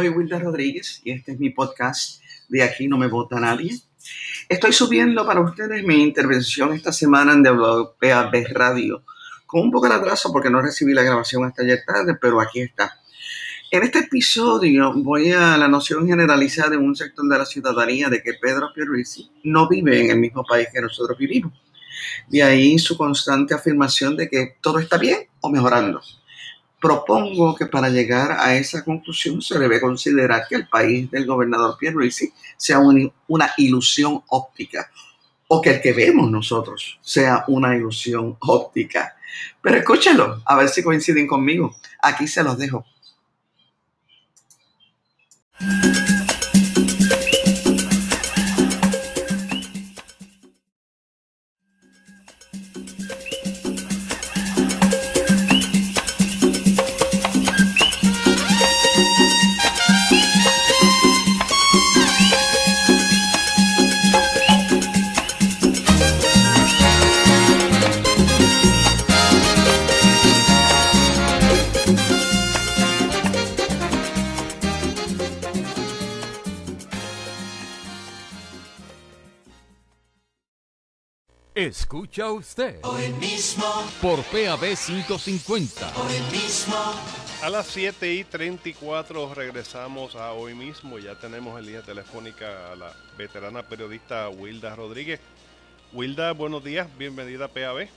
Soy Wilder Rodríguez y este es mi podcast de Aquí no me vota nadie. Estoy subiendo para ustedes mi intervención esta semana en WPAB Radio, con un poco de atraso porque no recibí la grabación hasta ayer tarde, pero aquí está. En este episodio voy a la noción generalizada de un sector de la ciudadanía de que Pedro Pierluisi no vive en el mismo país que nosotros vivimos. De ahí su constante afirmación de que todo está bien o mejorando. Propongo que para llegar a esa conclusión se debe considerar que el país del gobernador Pierluisi sea una ilusión óptica o que el que vemos nosotros sea una ilusión óptica. Pero escúchenlo, a ver si coinciden conmigo. Aquí se los dejo. Escucha usted. Hoy mismo. Por PAB 550. Hoy mismo. A las 7 y 34 regresamos a hoy mismo. Ya tenemos en línea telefónica a la veterana periodista Wilda Rodríguez. Wilda, buenos días. Bienvenida a PAB.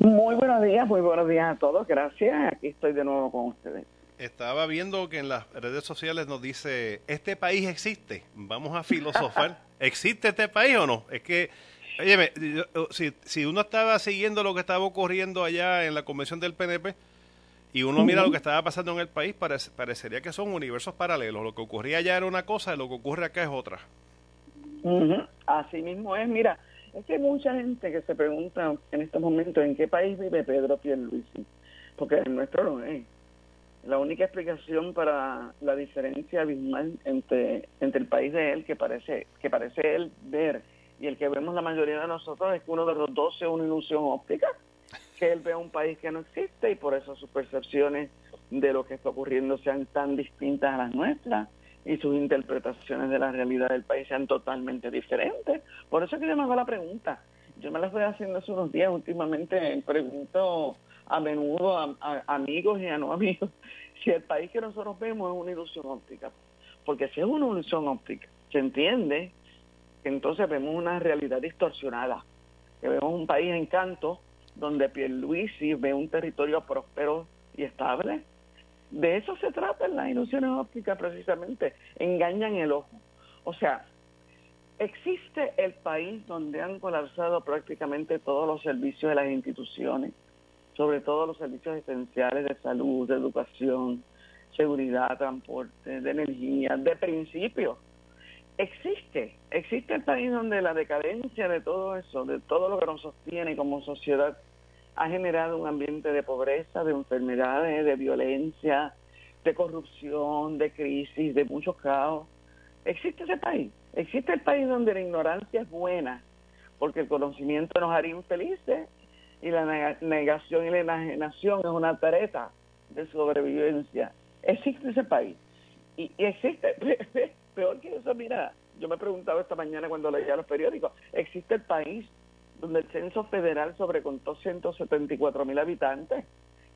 Muy buenos días, muy buenos días a todos. Gracias. Aquí estoy de nuevo con ustedes. Estaba viendo que en las redes sociales nos dice, este país existe, vamos a filosofar. ¿Existe este país o no? Es que Oye, si, si uno estaba siguiendo lo que estaba ocurriendo allá en la convención del PNP y uno mira lo que estaba pasando en el país, parecería que son universos paralelos. Lo que ocurría allá era una cosa y lo que ocurre acá es otra. Así mismo es. Mira, es que hay mucha gente que se pregunta en estos momentos en qué país vive Pedro Pierluisi, porque el nuestro no es. La única explicación para la diferencia abismal entre, entre el país de él que parece que parece él ver y el que vemos la mayoría de nosotros es que uno de los dos es una ilusión óptica, que él ve un país que no existe y por eso sus percepciones de lo que está ocurriendo sean tan distintas a las nuestras y sus interpretaciones de la realidad del país sean totalmente diferentes. Por eso es que yo me hago la pregunta. Yo me la estoy haciendo hace unos días, últimamente pregunto a menudo a, amigos y a no amigos si el país que nosotros vemos es una ilusión óptica. Porque si es una ilusión óptica, se entiende entonces vemos una realidad distorsionada, que vemos un país en canto donde Pierluisi ve un territorio próspero y estable. De eso se trata en las ilusiones ópticas precisamente, engañan el ojo. O sea, existe el país donde han colapsado prácticamente todos los servicios de las instituciones, sobre todo los servicios esenciales de salud, de educación, seguridad, transporte, de energía, de principios existe, existe el país donde la decadencia de todo eso, de todo lo que nos sostiene como sociedad, ha generado un ambiente de pobreza, de enfermedades, de violencia, de corrupción, de crisis, de mucho caos. Existe ese país, existe el país donde la ignorancia es buena, porque el conocimiento nos haría infelices y la negación y la enajenación es una tareta de sobrevivencia. Existe ese país. Y, y existe, peor que eso, mira, yo me he preguntado esta mañana cuando leía los periódicos, ¿existe el país donde el censo federal sobrecontó 174 mil habitantes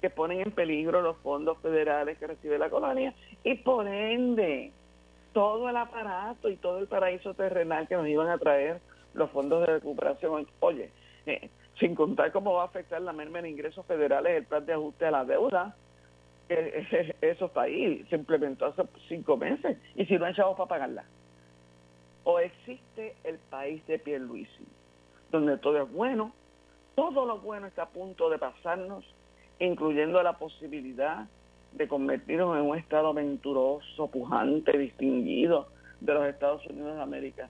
que ponen en peligro los fondos federales que recibe la colonia y por ende todo el aparato y todo el paraíso terrenal que nos iban a traer los fondos de recuperación. Oye, eh, sin contar cómo va a afectar la merma en ingresos federales el plan de ajuste a la deuda, eso está se implementó hace cinco meses, y si no hay chavos para pagarla. O existe el país de Pierluisi, donde todo es bueno, todo lo bueno está a punto de pasarnos, incluyendo la posibilidad de convertirnos en un estado aventuroso, pujante, distinguido de los Estados Unidos de América.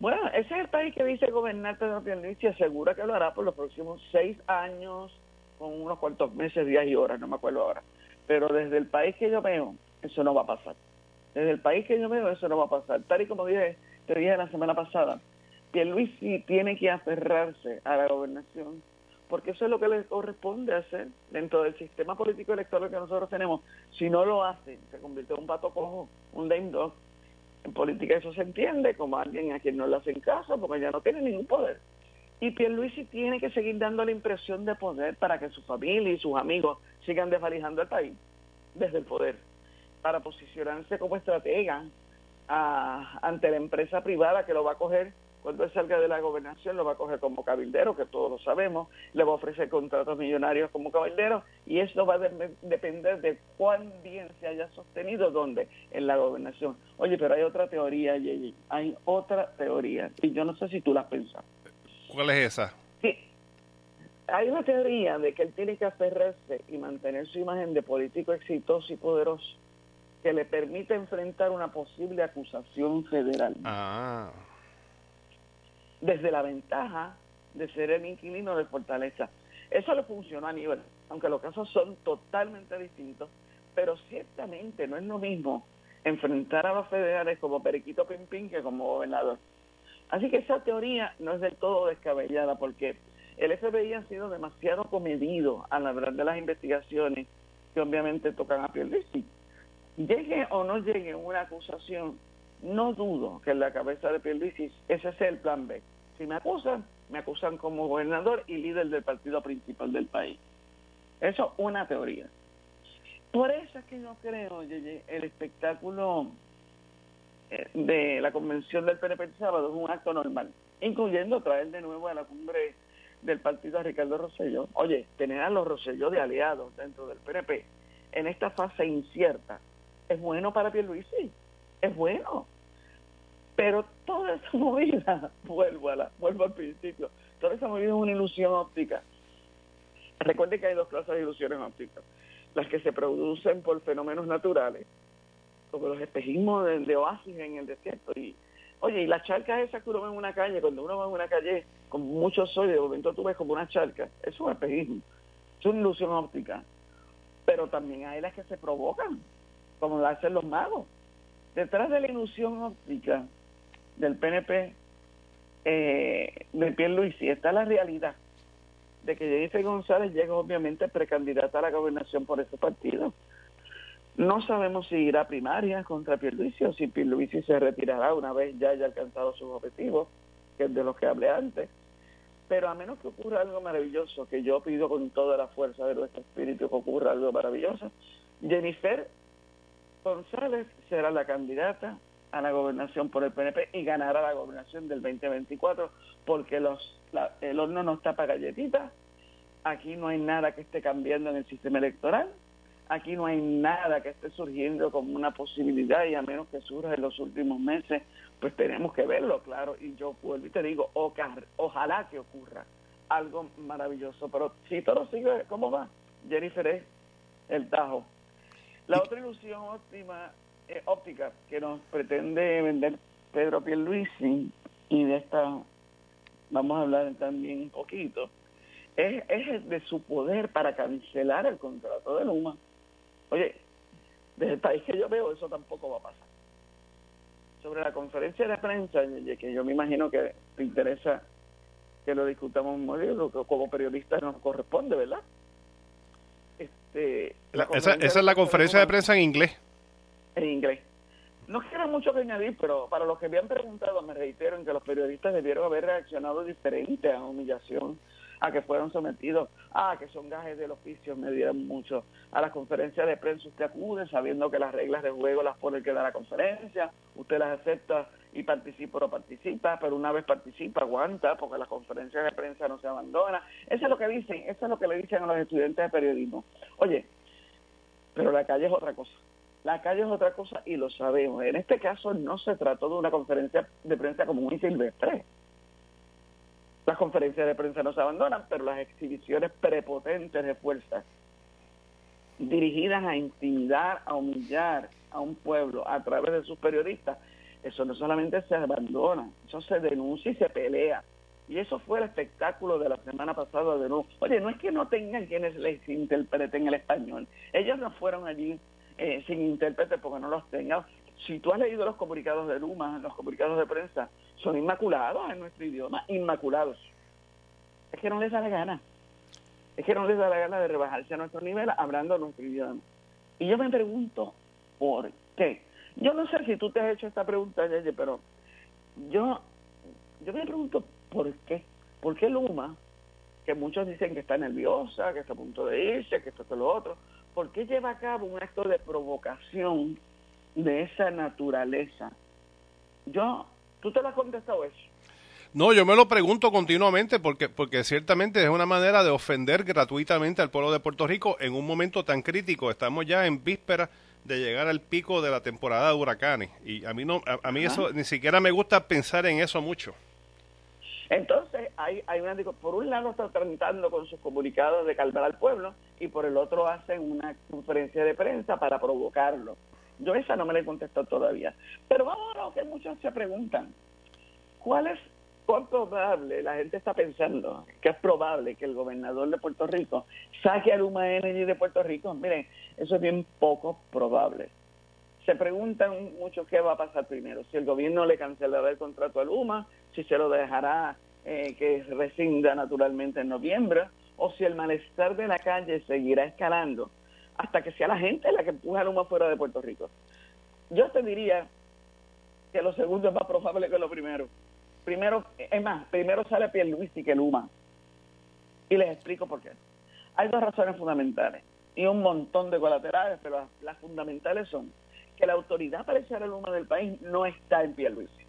Bueno, ese es el país que dice gobernar Pedro Pierluisi, asegura que lo hará por los próximos seis años, con unos cuantos meses, días y horas, no me acuerdo ahora. Pero desde el país que yo veo, eso no va a pasar. Desde el país que yo veo, eso no va a pasar. Tal y como dije, te dije la semana pasada, sí tiene que aferrarse a la gobernación porque eso es lo que les corresponde hacer dentro del sistema político electoral que nosotros tenemos. Si no lo hacen, se convierte en un pato cojo, un lame dog. En política eso se entiende como alguien a quien no le hacen caso porque ya no tiene ningún poder. Y Pierluisi tiene que seguir dando la impresión de poder para que su familia y sus amigos sigan desvalijando el país desde el poder, para posicionarse como estratega a, ante la empresa privada que lo va a coger. Cuando él salga de la gobernación lo va a coger como cabildero, que todos lo sabemos, le va a ofrecer contratos millonarios como cabildero. Y eso va a depender de cuán bien se haya sostenido donde en la gobernación. Oye, pero hay otra teoría, Yeye, hay otra teoría. Y yo no sé si tú la has pensado. ¿Cuál es esa? Sí, hay una teoría de que él tiene que aferrarse y mantener su imagen de político exitoso y poderoso que le permite enfrentar una posible acusación federal. Ah desde la ventaja de ser el inquilino de Fortaleza. Eso le funcionó a nivel, aunque los casos son totalmente distintos, pero ciertamente no es lo mismo enfrentar a los federales como Periquito Pimpín que como gobernador. Así que esa teoría no es del todo descabellada porque el FBI ha sido demasiado comedido al hablar de las investigaciones que obviamente tocan a Pierluisi. Llegue o no llegue una acusación, no dudo que en la cabeza de Pierluisi ese sea el plan B. Si me acusan, me acusan como gobernador y líder del partido principal del país. Eso es una teoría. Por eso es que yo creo, Yeye, el espectáculo de la convención del PNP el sábado es un acto normal, incluyendo traer de nuevo a la cumbre del partido a Ricardo Rosselló. Oye, tener a los Rosselló de aliados dentro del PNP en esta fase incierta es bueno para Pierluisi es bueno. Pero toda esa movida, vuelvo, a la, vuelvo al principio, toda esa movida es una ilusión óptica. Recuerde que hay dos clases de ilusiones ópticas. Las que se producen por fenómenos naturales, como los espejismos de, oasis en el desierto. Y, oye, y las charcas esas que uno ve en una calle, cuando uno va en una calle con mucho sol y de momento tú ves como una charca, es un espejismo, es una ilusión óptica. Pero también hay las que se provocan, como lo hacen los magos detrás de la ilusión óptica del PNP eh, de Luisi está la realidad de que Jennifer González llega obviamente precandidata a la gobernación por ese partido. No sabemos si irá a primaria contra Pierluisi o si Pierluisi se retirará una vez ya haya alcanzado sus objetivos, que es de los que hablé antes. Pero a menos que ocurra algo maravilloso, que yo pido con toda la fuerza de nuestro espíritu que ocurra algo maravilloso, Jennifer González será la candidata a la gobernación por el PNP y ganará la gobernación del 2024 porque los, el horno no está para galletitas, aquí no hay nada que esté cambiando en el sistema electoral, aquí no hay nada que esté surgiendo como una posibilidad y a menos que surja en los últimos meses, pues tenemos que verlo, claro, y yo vuelvo y te digo, ojalá que ocurra algo maravilloso, pero si todo sigue, ¿cómo va? Jennifer es el tajo la otra ilusión óptima, eh, óptica que nos pretende vender Pedro Pierluisi, y de esta vamos a hablar también un poquito, es, es de su poder para cancelar el contrato de Luma. Oye, desde el país que yo veo eso tampoco va a pasar. Sobre la conferencia de prensa, que yo me imagino que te interesa que lo discutamos como periodistas nos corresponde, ¿verdad? Este, esa, es la conferencia de prensa en inglés. En inglés. No quiero mucho que añadir, pero para los que me han preguntado, me reitero en que los periodistas debieron haber reaccionado diferente a la humillación a que fueron sometidos, a que son gajes del oficio, me dieron mucho. A las conferencias de prensa usted acude sabiendo que las reglas de juego las pone que da la conferencia, usted las acepta y participa o no participa, pero una vez participa, aguanta, porque las conferencias de prensa no se abandona. Eso es lo que dicen, eso es lo que le dicen a los estudiantes de periodismo. Oye, pero la calle es otra cosa. La calle es otra cosa y lo sabemos. En este caso no se trató de una conferencia de prensa como muy silvestre las conferencias de prensa no se abandonan, pero las exhibiciones prepotentes de fuerza dirigidas a intimidar, a humillar a un pueblo a través de sus periodistas, eso no solamente se abandona, eso se denuncia y se pelea. Y eso fue el espectáculo de la semana pasada de nuevo. Oye, no es que no tengan quienes les interpreten el español. Ellos no fueron allí eh, sin intérprete porque no los tengan si tú has leído los comunicados de Luma, los comunicados de prensa, son inmaculados en nuestro idioma, inmaculados. Es que no les da la gana. es que no les da la gana de rebajarse a nuestro nivel hablando nuestro idioma. Y yo me pregunto, ¿por qué? Yo no sé si tú te has hecho esta pregunta, Yeye, pero yo, yo me pregunto, ¿por qué? ¿Por qué Luma, que muchos dicen que está nerviosa, que está a punto de irse, que esto, es lo otro, ¿por qué lleva a cabo un acto de provocación de esa naturaleza? Yo, ¿tú te lo has contestado eso? No, yo me lo pregunto continuamente porque, porque ciertamente es una manera de ofender gratuitamente al pueblo de Puerto Rico en un momento tan crítico. Estamos ya en víspera de llegar al pico de la temporada de huracanes y a mí no, a, mí eso ni siquiera me gusta pensar en eso mucho. Entonces, hay, hay una, por un lado está tratando con sus comunicados de calmar al pueblo y por el otro hacen una conferencia de prensa para provocarlo. Yo esa no me la he contestado todavía. Pero vamos a lo que muchos se preguntan. ¿Cuál es ¿Cuán probable? La gente está pensando que es probable que el gobernador de Puerto Rico saque a Luma Energy de Puerto Rico. Miren, eso es bien poco probable. Se preguntan mucho qué va a pasar primero, si el gobierno le cancelará el contrato a Luma, si se lo dejará eh, que rescinda naturalmente en noviembre, o si el malestar de la calle seguirá escalando hasta que sea la gente la que empuja a Luma fuera de Puerto Rico. Yo te diría que lo segundo es más probable que lo primero primero, es más, primero sale Pierluisi que Luma. Y les explico por qué. Hay dos razones fundamentales y un montón de colaterales, pero las, fundamentales son que la autoridad para echar el Luma del país no está en Pierluisi.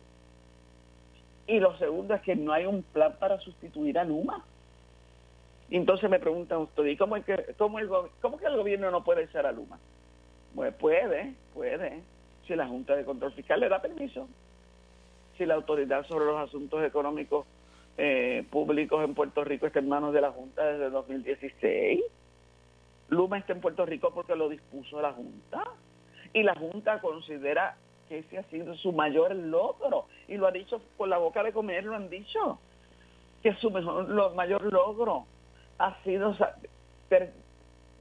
Y lo segundo es que no hay un plan para sustituir a Luma. Entonces me preguntan ustedes, ¿y cómo, es que, cómo, el, gobierno no puede echar a Luma? Pues puede, puede, si la Junta de Control Fiscal le da permiso si la autoridad sobre los asuntos económicos eh, públicos en Puerto Rico está en manos de la Junta desde 2016. Luma está en Puerto Rico porque lo dispuso la Junta. Y la Junta considera que ese ha sido su mayor logro. Y lo ha dicho con la boca de comer, lo han dicho. Que su mejor, lo mayor logro ha sido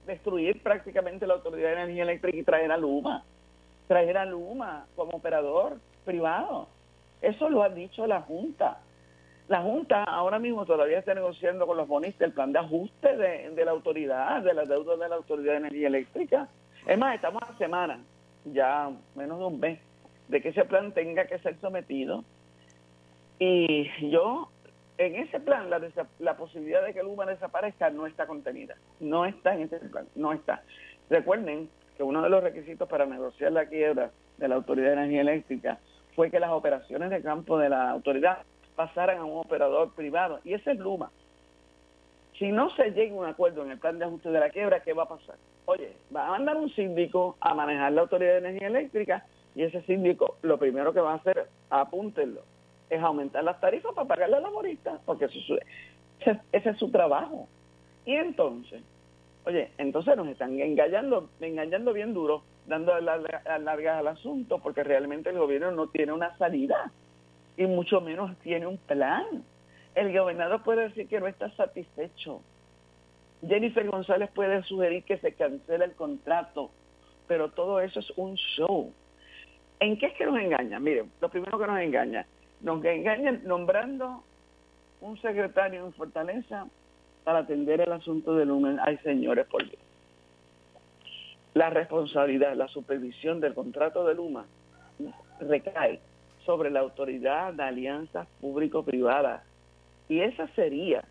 destruir prácticamente la Autoridad de Energía Eléctrica y traer a Luma. Traer a Luma como operador privado. Eso lo ha dicho la Junta. La Junta ahora mismo todavía está negociando con los bonistas el plan de ajuste de, la autoridad, de la deuda de la Autoridad de Energía Eléctrica. Es más, estamos a semana, ya menos de un mes, de que ese plan tenga que ser sometido. Y yo, en ese plan, la, posibilidad de que Luma desaparezca no está contenida. No está en ese plan, no está. Recuerden que uno de los requisitos para negociar la quiebra de la Autoridad de Energía Eléctrica fue que las operaciones de campo de la autoridad pasaran a un operador privado, y ese es Luma. Si no se llega a un acuerdo en el plan de ajuste de la quiebra, ¿qué va a pasar? Oye, va a mandar un síndico a manejar la Autoridad de Energía Eléctrica y ese síndico lo primero que va a hacer, apúntenlo, es aumentar las tarifas para pagarle a la laboristas, porque ese, ese es su trabajo. Y entonces, oye, entonces nos están engañando, engañando bien duro dando largas al asunto porque realmente el gobierno no tiene una salida y mucho menos tiene un plan. El gobernador puede decir que no está satisfecho. Jennifer González puede sugerir que se cancele el contrato, pero todo eso es un show. ¿En qué es que nos engañan? Miren, lo primero que nos engaña, nos engañan nombrando un secretario en Fortaleza para atender el asunto del lumen. Ay, señores, por Dios la responsabilidad, la supervisión del contrato de Luma recae sobre la autoridad de alianzas público-privadas. Y esa sería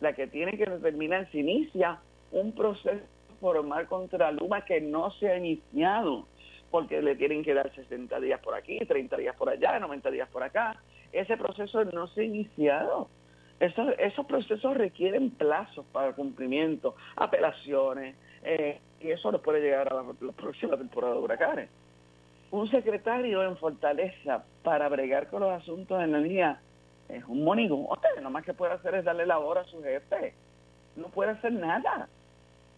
la que tiene que determinar si inicia un proceso formal contra Luma que no se ha iniciado, porque le tienen que dar 60 días por aquí, 30 días por allá, 90 días por acá. Ese proceso no se ha iniciado. Esos, esos procesos requieren plazos para cumplimiento, apelaciones, eh, y eso nos puede llegar a la, próxima temporada de huracanes. Un secretario en Fortaleza para bregar con los asuntos de energía es un monigote, lo más que puede hacer es darle la hora a su jefe. No puede hacer nada.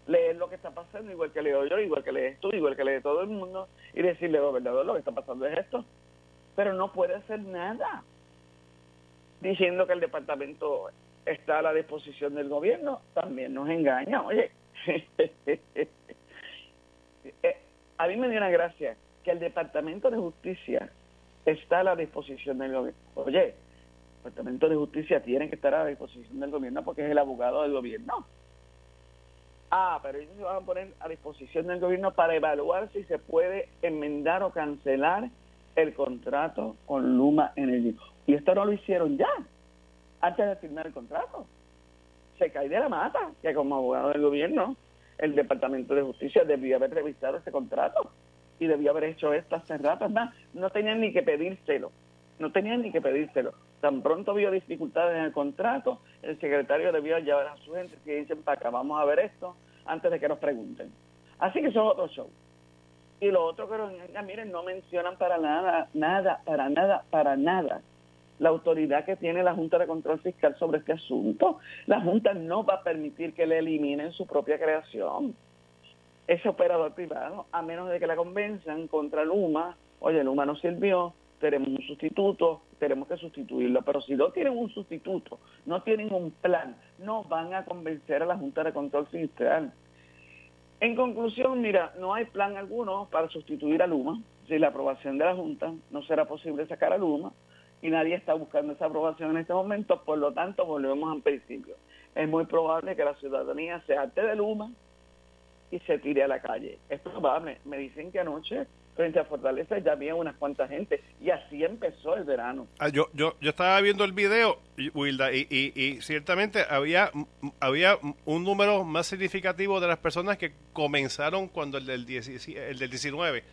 Leer lo que está pasando, igual que leo yo, igual que lees tú, igual que lee todo el mundo, y decirle, gobernador, lo que está pasando es esto. Pero no puede hacer nada. Diciendo que el departamento está a la disposición del gobierno, también nos engaña. Oye, Eh, a mí me dio una gracia que el Departamento de Justicia está a la disposición del gobierno. Oye, el Departamento de Justicia tiene que estar a la disposición del gobierno porque es el abogado del gobierno. Ah, pero ellos se van a poner a disposición del gobierno para evaluar si se puede enmendar o cancelar el contrato con Luma Energy. Y esto no lo hicieron ya, antes de firmar el contrato. Se cae de la mata que como abogado del gobierno, el Departamento de Justicia debió haber revisado ese contrato y debió haber hecho esto hace rato. Más, no tenían ni que pedírselo, no tenían ni que pedírselo. Tan pronto vio dificultades en el contrato, el secretario debió llevar a su gente y dicen, para acá, vamos a ver esto antes de que nos pregunten. Así que eso es otro show. Y lo otro que miren, no mencionan para nada, nada, para nada, para nada la autoridad que tiene la Junta de Control Fiscal sobre este asunto. La Junta no va a permitir que le eliminen su propia creación. Ese operador privado, a menos de que la convenzan contra Luma, oye, Luma no sirvió, tenemos un sustituto, tenemos que sustituirlo. Pero si no tienen un sustituto, no tienen un plan, no van a convencer a la Junta de Control Fiscal. En conclusión, mira, no hay plan alguno para sustituir a Luma. Sin la aprobación de la Junta no será posible sacar a Luma y nadie está buscando esa aprobación en este momento, por lo tanto volvemos al principio. Es muy probable que la ciudadanía se arte de Luma y se tire a la calle. Es probable. Me dicen que anoche frente a Fortaleza ya había unas cuantas gente y así empezó el verano. Ah, yo, yo, yo estaba viendo el video, Wilda, y, y, ciertamente había, había un número más significativo de las personas que comenzaron cuando el del, el del 19.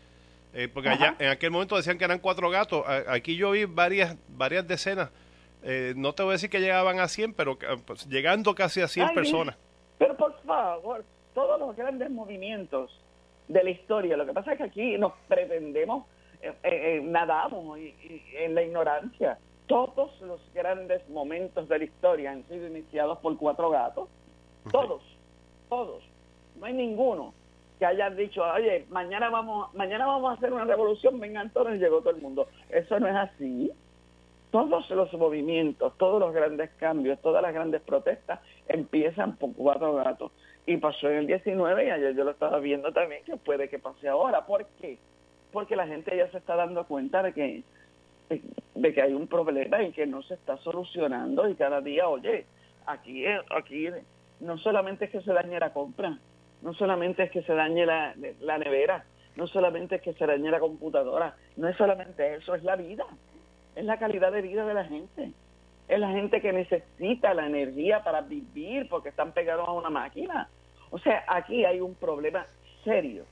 Eh, porque allá, en aquel momento decían que eran cuatro gatos. Aquí yo vi varias, varias decenas. Eh, no te voy a decir que llegaban a 100, pero pues, llegando casi a 100 personas. Pero por favor, todos los grandes movimientos de la historia. Lo que pasa es que aquí nos pretendemos, eh, eh, eh nadamos en la ignorancia. Todos los grandes momentos de la historia han sido iniciados por cuatro gatos. Todos, todos. No hay ninguno que haya dicho, oye, mañana vamos, mañana vamos a hacer una revolución, vengan todos y llegó todo el mundo. Eso no es así. Todos los movimientos, todos los grandes cambios, todas las grandes protestas empiezan por cuatro gatos y pasó en el 19 y ayer yo lo estaba viendo también que puede que pase ahora. ¿Por qué? Porque la gente ya se está dando cuenta de que de que hay un problema y que no se está solucionando y cada día, oye, aquí aquí no solamente es que se dañe la compra, no solamente es que se dañe la, la nevera, no solamente es que se dañe la computadora, no es solamente eso, es la vida, es la calidad de vida de la gente es la gente que necesita la energía para vivir porque están pegados a una máquina. O sea, aquí hay un problema serio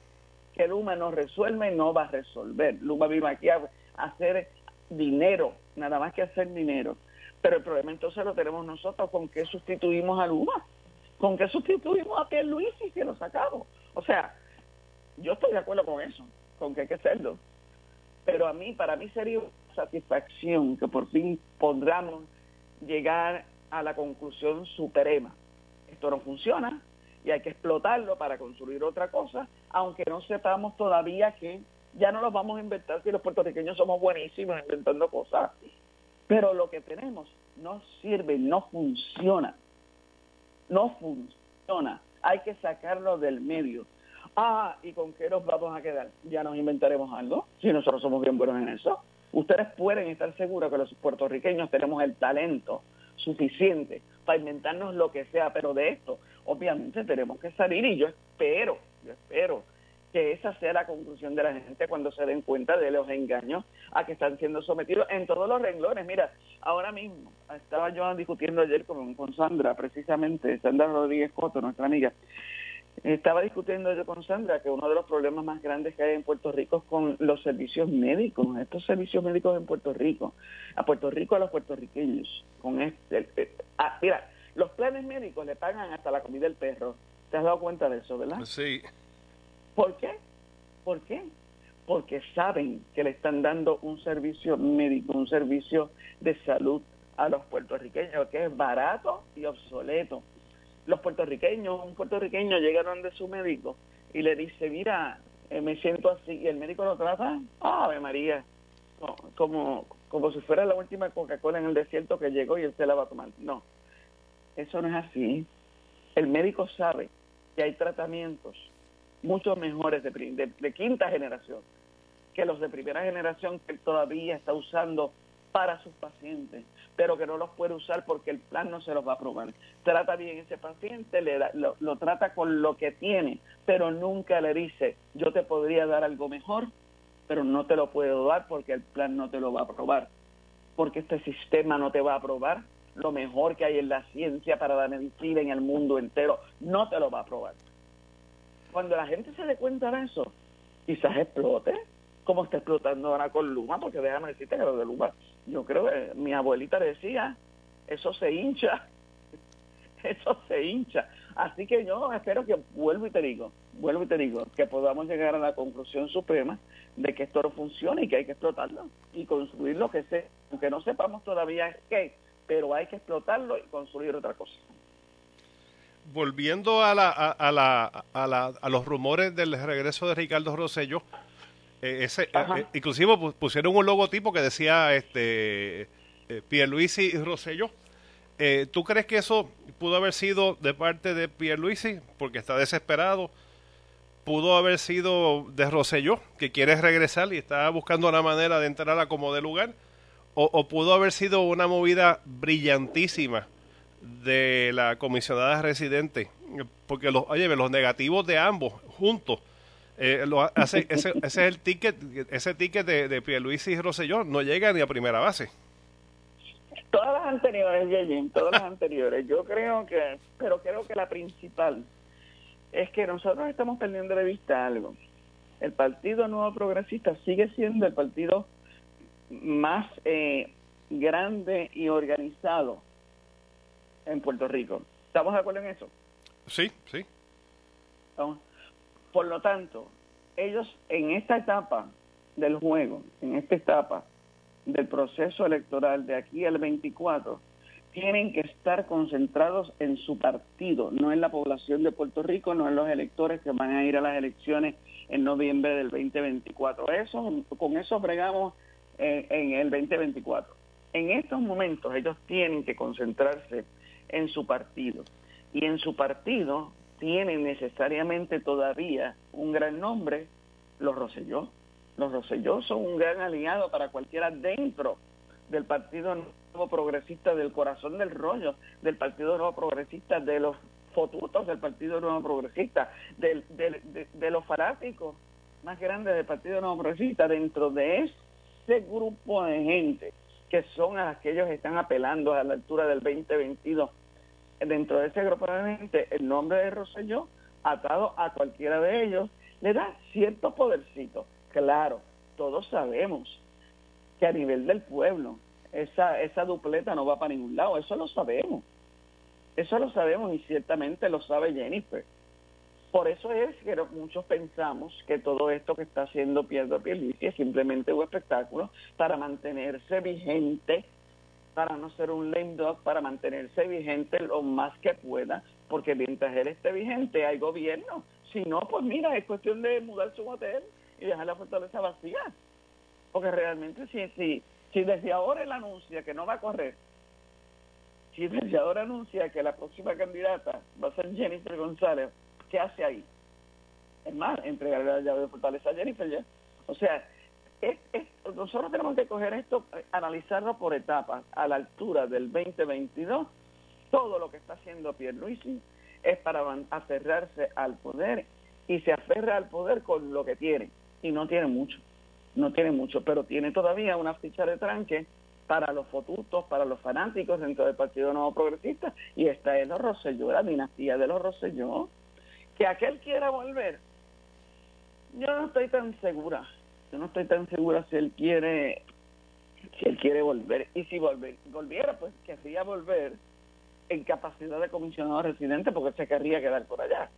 que Luma no resuelve y no va a resolver. Luma vive aquí a hacer dinero, nada más que hacer dinero. Pero el problema entonces lo tenemos nosotros, ¿con qué sustituimos a Luma? ¿Con qué sustituimos a y que lo sacamos? O sea, yo estoy de acuerdo con eso, con que hay que hacerlo. Pero a mí, para mí sería una satisfacción que por fin podamos llegar a la conclusión suprema. Esto no funciona y hay que explotarlo para construir otra cosa, aunque no sepamos todavía que ya no los vamos a inventar, si los puertorriqueños somos buenísimos inventando cosas. Pero lo que tenemos no sirve, no funciona. No funciona. Hay que sacarlo del medio. Ah, ¿y con qué nos vamos a quedar? Ya nos inventaremos algo, si nosotros somos bien buenos en eso. Ustedes pueden estar seguros que los puertorriqueños tenemos el talento suficiente para inventarnos lo que sea, pero de esto obviamente tenemos que salir y yo espero, yo espero que esa sea la conclusión de la gente cuando se den cuenta de los engaños a que están siendo sometidos en todos los renglones. Mira, ahora mismo estaba yo discutiendo ayer con, Sandra, precisamente, Sandra Rodríguez Coto, nuestra amiga, estaba discutiendo yo con Sandra que uno de los problemas más grandes que hay en Puerto Rico es con los servicios médicos, estos servicios médicos en Puerto Rico, a Puerto Rico a los puertorriqueños. Con este, ah, mira, los planes médicos le pagan hasta la comida del perro. ¿Te has dado cuenta de eso, verdad? Sí. ¿Por qué? ¿Por qué? Porque saben que le están dando un servicio médico, un servicio de salud a los puertorriqueños que es barato y obsoleto los puertorriqueños, un puertorriqueño llega donde su médico y le dice, mira, eh, me siento así, y el médico lo trata, ave María, como, como si fuera la última Coca-Cola en el desierto que llegó y él se la va a tomar. No, eso no es así. El médico sabe que hay tratamientos mucho mejores de, de, de quinta generación que los de primera generación que todavía está usando para sus pacientes, pero que no los puede usar porque el plan no se los va a aprobar. Trata bien ese paciente, le lo, lo, trata con lo que tiene, pero nunca le dice, yo te podría dar algo mejor, pero no te lo puedo dar porque el plan no te lo va a aprobar, porque este sistema no te va a aprobar lo mejor que hay en la ciencia para la medicina en el mundo entero, no te lo va a aprobar. Cuando la gente se dé cuenta de eso, quizás explote, como está explotando ahora con Luma, porque déjame decirte que lo de Luma, yo creo que mi abuelita decía, eso se hincha, eso se hincha. Así que yo espero que, vuelvo y te digo, vuelvo y te digo, que podamos llegar a la conclusión suprema de que esto no funciona y que hay que explotarlo y construir lo que sea, aunque no sepamos todavía qué, pero hay que explotarlo y construir otra cosa volviendo a, la, a, la, a, la, a los rumores del regreso de Ricardo Rosello, ese, eh, eh, inclusive pusieron un logotipo que decía este eh, Pierluisi Rosselló. ¿Tú crees que eso pudo haber sido de parte de Pierluisi porque está desesperado? ¿Pudo haber sido de Rosselló que quiere regresar y está buscando una manera de entrar a como de lugar? ¿O, o pudo haber sido una movida brillantísima de la comisionada residente? Porque los, oye, los negativos de ambos juntos eh, lo hace, ese, ese, es el ticket, ese ticket de, de Pierluisi y Rosselló no llega ni a primera base. Todas las anteriores, todas las anteriores. Yo creo que, pero creo que la principal es que nosotros estamos perdiendo de vista algo. El Partido Nuevo Progresista sigue siendo el partido más eh, grande y organizado en Puerto Rico. ¿Estamos de acuerdo en eso? Sí, sí. Por lo tanto, ellos en esta etapa del juego, en esta etapa del proceso electoral de aquí al 24, tienen que estar concentrados en su partido, no en la población de Puerto Rico, no en los electores que van a ir a las elecciones en noviembre del 2024. Eso, con eso bregamos en, en el 2024. En estos momentos ellos tienen que concentrarse en su partido. Y en su partido tienen necesariamente todavía un gran nombre, los Roselló. Los Roselló son un gran aliado para cualquiera dentro del Partido Nuevo Progresista, del corazón del rollo, del Partido Nuevo Progresista, de los fotutos del Partido Nuevo Progresista, de, los fanáticos más grandes del Partido Nuevo Progresista, dentro de ese grupo de gente que son a aquellos que están apelando a la altura del 2022 dentro de ese grupo de gente, el nombre de Rosselló, atado a cualquiera de ellos, le da cierto podercito. Claro, todos sabemos que a nivel del pueblo, esa, esa dupleta no va para ningún lado, eso lo sabemos. Eso lo sabemos y ciertamente lo sabe Jennifer. Por eso es que muchos pensamos que todo esto que está haciendo Pierre Pierluisi es simplemente un espectáculo para mantenerse vigente para no ser un lame dog, para mantenerse vigente lo más que pueda, porque mientras él esté vigente hay gobierno. Si no, pues mira, es cuestión de mudarse un hotel y dejar la fortaleza vacía. Porque realmente si, si, si desde ahora él anuncia que no va a correr, si desde ahora anuncia que la próxima candidata va a ser Jennifer González, ¿qué hace ahí? Es más, entregarle la llave de fortaleza a Jennifer ya. O sea, nosotros tenemos que coger esto, analizarlo por etapas. A la altura del 2022, todo lo que está haciendo Pierluisi es para aferrarse al poder y se aferra al poder con lo que tiene. Y no tiene mucho, no tiene mucho, pero tiene todavía una ficha de tranque para los fotutos, para los fanáticos dentro del Partido Nuevo Progresista, y esta es los Rosselló, la dinastía de los Rosselló. Que aquel quiera volver, yo no estoy tan segura yo no estoy tan segura si él quiere si él quiere volver. Y si volver, volviera pues querría volver en capacidad de comisionado residente porque se querría quedar por allá.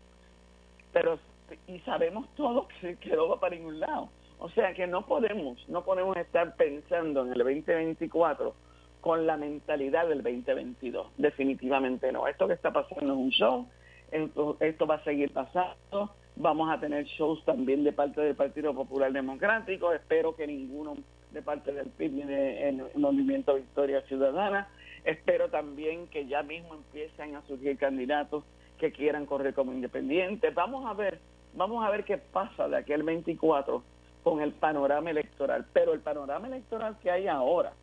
Pero y sabemos todos que, que no va para ningún lado. O sea que no podemos no podemos estar pensando en el 2024 con la mentalidad del 2022 definitivamente no. Esto que está pasando es un show esto, esto va a seguir pasando Vamos a tener shows también de parte del Partido Popular Democrático. Espero que ninguno de parte del PIB ni del Movimiento Victoria Ciudadana. Espero también que ya mismo empiecen a surgir candidatos que quieran correr como independientes. Vamos a ver, vamos a ver qué pasa de aquel 24 con el panorama electoral. Pero el panorama electoral que hay ahora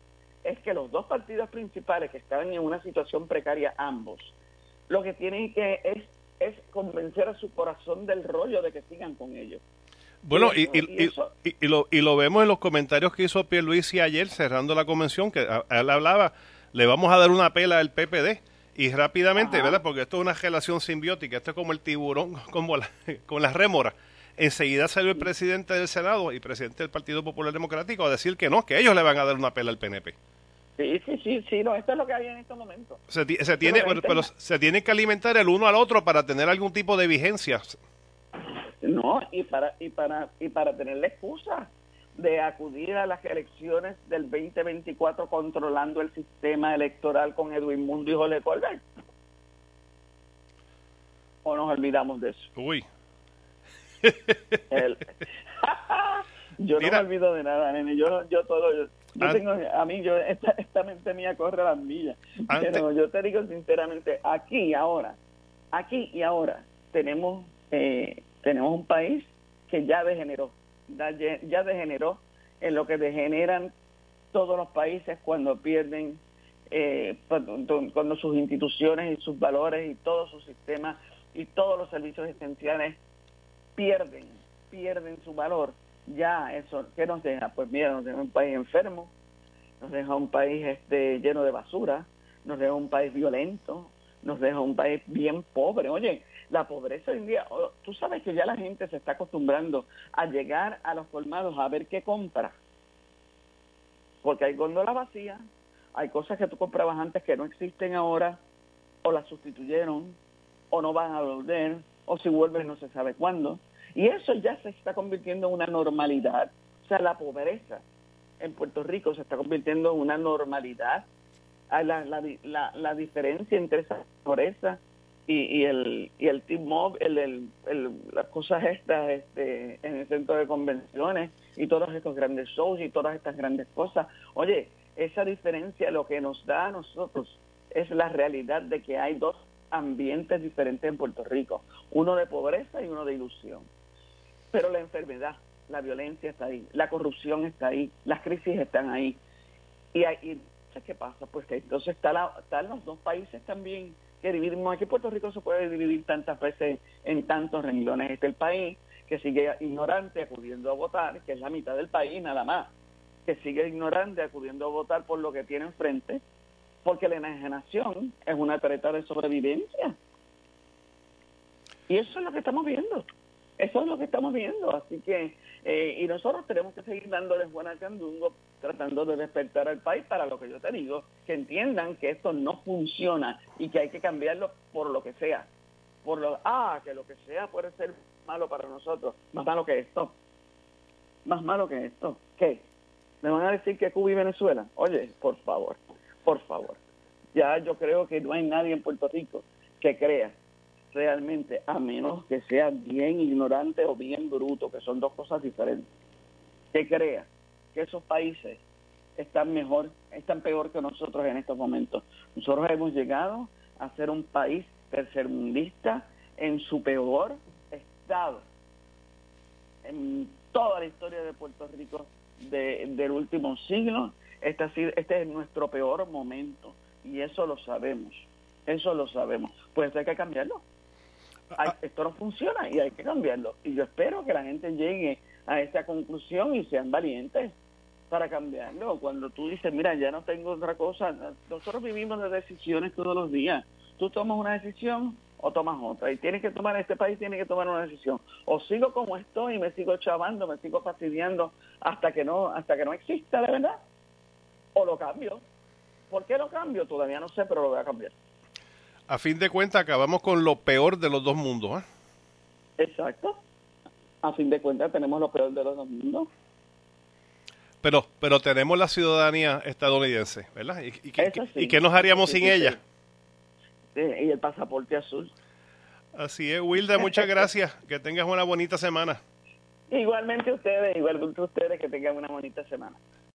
es que los dos partidos principales que estaban en una situación precaria ambos, lo que tienen que es, es convencer a su corazón del rollo de que sigan con ellos. Bueno, y, y, lo, y lo vemos en los comentarios que hizo Pierluisi ayer cerrando la convención, que él hablaba, le vamos a dar una pela al PPD. Y rápidamente, ¿verdad? Porque esto es una relación simbiótica, esto es como el tiburón como la, con las rémoras. Enseguida salió el presidente del Senado y presidente del Partido Popular Democrático a decir que no, que ellos le van a dar una pela al PNP. Sí, sí, sí, sí, no, esto es lo que hay en estos momentos. Se, tiene, pero, se tiene que alimentar el uno al otro para tener algún tipo de vigencia. No, y para y para y para tener la excusa de acudir a las elecciones del 2024 controlando el sistema electoral con Edwin Mundo y Jole Colbert. ¿O nos olvidamos de eso? Uy. yo no me olvido de nada, nene. Yo, yo todo... Yo, tengo, a mí, yo esta, esta mente mía corre las millas. Pero yo te digo sinceramente, aquí y ahora, aquí y ahora, tenemos, eh, tenemos un país que ya degeneró ya degeneró en lo que degeneran todos los países cuando pierden, eh, cuando sus instituciones y sus valores y todos sus sistemas y todos los servicios esenciales pierden, pierden su valor. Ya eso, ¿qué nos deja? Pues mira, nos deja un país enfermo, nos deja un país este, lleno de basura, nos deja un país violento, nos deja un país bien pobre. Oye, la pobreza hoy en día, oh, tú sabes que ya la gente se está acostumbrando a llegar a los colmados a ver qué compra. Porque hay góndolas vacías, hay cosas que tú comprabas antes que no existen ahora, o las sustituyeron, o no van a volver, o si vuelven no se sabe cuándo. Y eso ya se está convirtiendo en una normalidad. O sea, la pobreza en Puerto Rico se está convirtiendo en una normalidad. La, la, la, la diferencia entre esa pobreza y, el y el team mob, el, el, las cosas estas este, en el centro de convenciones y todos estos grandes shows y todas estas grandes cosas. Oye, esa diferencia lo que nos da a nosotros es la realidad de que hay dos ambientes diferentes en Puerto Rico, uno de pobreza y uno de ilusión. Pero la enfermedad, la violencia está ahí, la corrupción está ahí, las crisis están ahí. Y, y ¿qué pasa? Pues que entonces está están los dos países también que dividimos. Aquí Puerto Rico se puede dividir tantas veces en tantos renglones. Este el país que sigue ignorante acudiendo a votar, que es la mitad del país nada más, que sigue ignorante acudiendo a votar por lo que tiene enfrente, porque la enajenación es una treta de sobrevivencia. Y eso es lo que estamos viendo. Eso es lo que estamos viendo. Así que, eh, y nosotros tenemos que seguir dándoles buena candungo, tratando de despertar al país para lo que yo te digo, que entiendan que esto no funciona y que hay que cambiarlo por lo que sea. Por lo, ah, que lo que sea puede ser malo para nosotros, más malo que esto. Más malo que esto. ¿Qué? ¿Me van a decir que Cuba y Venezuela? Oye, por favor, por favor. Ya yo creo que no hay nadie en Puerto Rico que crea realmente, a menos que sea bien ignorante o bien bruto, que son dos cosas diferentes, que crea que esos países están mejor, están peor que nosotros en estos momentos. Nosotros hemos llegado a ser un país tercermundista en su peor estado. En toda la historia de Puerto Rico del último siglo, este, este es nuestro peor momento y eso lo sabemos, eso lo sabemos. Pues hay que cambiarlo. Ah. esto no funciona y hay que cambiarlo. Y yo espero que la gente llegue a esa conclusión y sean valientes para cambiarlo. Cuando tú dices, mira, ya no tengo otra cosa, nosotros vivimos de decisiones todos los días. Tú tomas una decisión o tomas otra y tienes que tomar, este país tiene que tomar una decisión. O sigo como estoy y me sigo chavando, me sigo fastidiando hasta que no, hasta que no exista de verdad, o lo cambio. ¿Por qué lo cambio? Todavía no sé, pero lo voy a cambiar a fin de cuentas acabamos con lo peor de los dos mundos. ¿eh? Exacto. A fin de cuentas tenemos lo peor de los dos mundos. Pero, pero tenemos la ciudadanía estadounidense, ¿verdad? ¿Y, y, qué nos haríamos sin ella? y el pasaporte azul. Así es, Wilda, muchas gracias. Que tengas una bonita semana. Igualmente ustedes, igualmente ustedes, que tengan una bonita semana.